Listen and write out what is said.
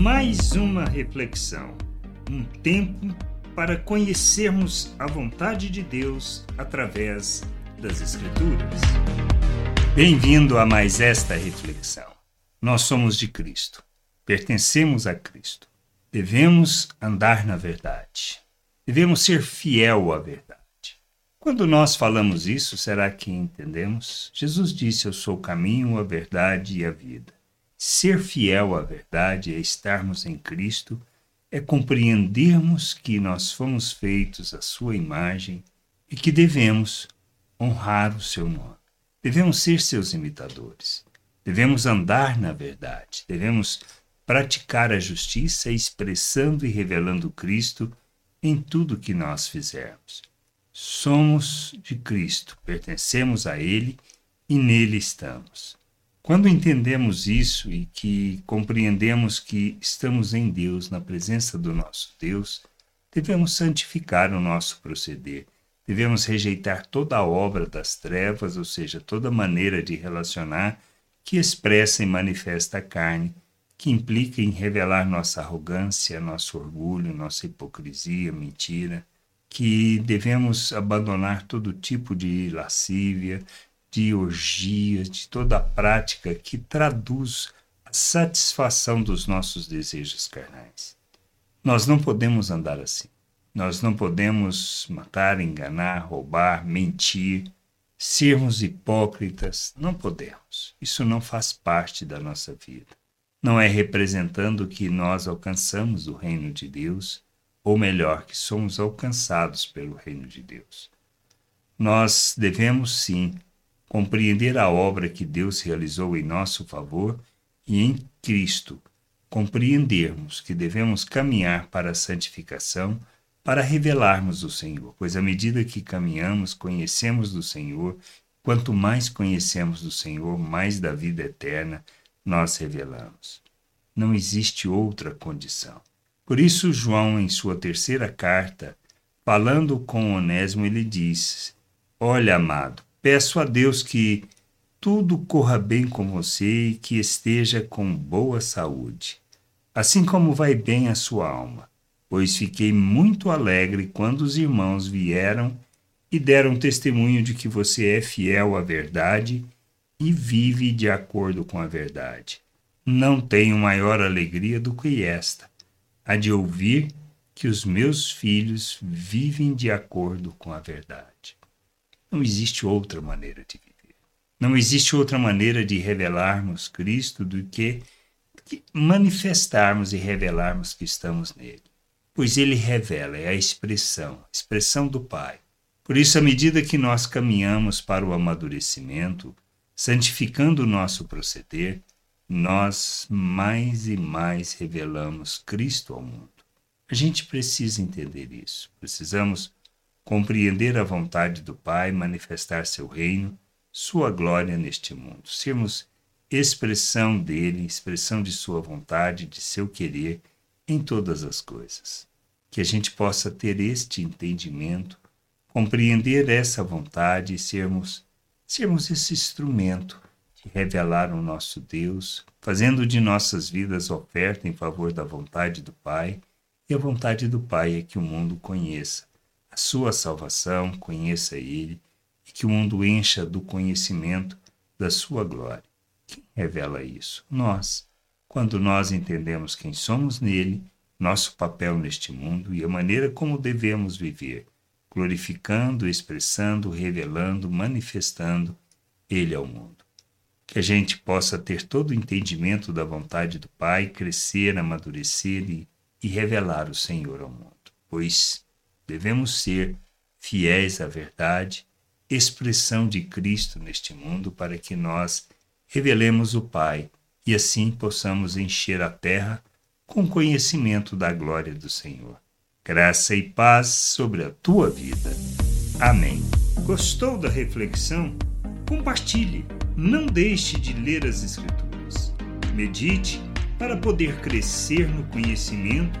Mais uma reflexão, um tempo para conhecermos a vontade de Deus através das Escrituras. Bem-vindo a mais esta reflexão. Nós somos de Cristo, pertencemos a Cristo. Devemos andar na verdade. Devemos ser fiel à verdade. Quando nós falamos isso, será que entendemos? Jesus disse: Eu sou o caminho, a verdade e a vida. Ser fiel à verdade é estarmos em Cristo, é compreendermos que nós fomos feitos à Sua imagem e que devemos honrar o Seu nome. Devemos ser seus imitadores. Devemos andar na verdade. Devemos praticar a justiça, expressando e revelando Cristo em tudo que nós fizermos. Somos de Cristo, pertencemos a Ele e nele estamos. Quando entendemos isso e que compreendemos que estamos em Deus, na presença do nosso Deus, devemos santificar o nosso proceder. Devemos rejeitar toda a obra das trevas, ou seja, toda maneira de relacionar que expressa e manifesta a carne, que implica em revelar nossa arrogância, nosso orgulho, nossa hipocrisia, mentira, que devemos abandonar todo tipo de lascívia, de orgias, de toda a prática que traduz a satisfação dos nossos desejos carnais. Nós não podemos andar assim. Nós não podemos matar, enganar, roubar, mentir, sermos hipócritas. Não podemos. Isso não faz parte da nossa vida. Não é representando que nós alcançamos o reino de Deus, ou melhor, que somos alcançados pelo reino de Deus. Nós devemos sim compreender a obra que Deus realizou em nosso favor e em Cristo, compreendermos que devemos caminhar para a santificação para revelarmos o Senhor, pois à medida que caminhamos, conhecemos do Senhor, quanto mais conhecemos do Senhor, mais da vida eterna nós revelamos. Não existe outra condição. Por isso, João, em sua terceira carta, falando com Onésimo, ele diz: Olha, amado, Peço a Deus que tudo corra bem com você e que esteja com boa saúde, assim como vai bem a sua alma, pois fiquei muito alegre quando os irmãos vieram e deram testemunho de que você é fiel à verdade e vive de acordo com a verdade. Não tenho maior alegria do que esta, a de ouvir que os meus filhos vivem de acordo com a verdade. Não existe outra maneira de viver. Não existe outra maneira de revelarmos Cristo do que manifestarmos e revelarmos que estamos nele. Pois ele revela, é a expressão, a expressão do Pai. Por isso, à medida que nós caminhamos para o amadurecimento, santificando o nosso proceder, nós mais e mais revelamos Cristo ao mundo. A gente precisa entender isso. Precisamos compreender a vontade do Pai, manifestar seu reino, sua glória neste mundo, sermos expressão dele, expressão de sua vontade, de seu querer em todas as coisas. Que a gente possa ter este entendimento, compreender essa vontade e sermos sermos esse instrumento de revelar o nosso Deus, fazendo de nossas vidas oferta em favor da vontade do Pai, e a vontade do Pai é que o mundo conheça a sua salvação, conheça Ele e que o mundo encha do conhecimento da sua glória. Quem revela isso? Nós. Quando nós entendemos quem somos nele, nosso papel neste mundo e a maneira como devemos viver, glorificando, expressando, revelando, manifestando Ele ao mundo. Que a gente possa ter todo o entendimento da vontade do Pai, crescer, amadurecer e, e revelar o Senhor ao mundo. Pois Devemos ser fiéis à verdade, expressão de Cristo neste mundo, para que nós revelemos o Pai e assim possamos encher a terra com conhecimento da glória do Senhor. Graça e paz sobre a tua vida. Amém. Gostou da reflexão? Compartilhe. Não deixe de ler as Escrituras. Medite para poder crescer no conhecimento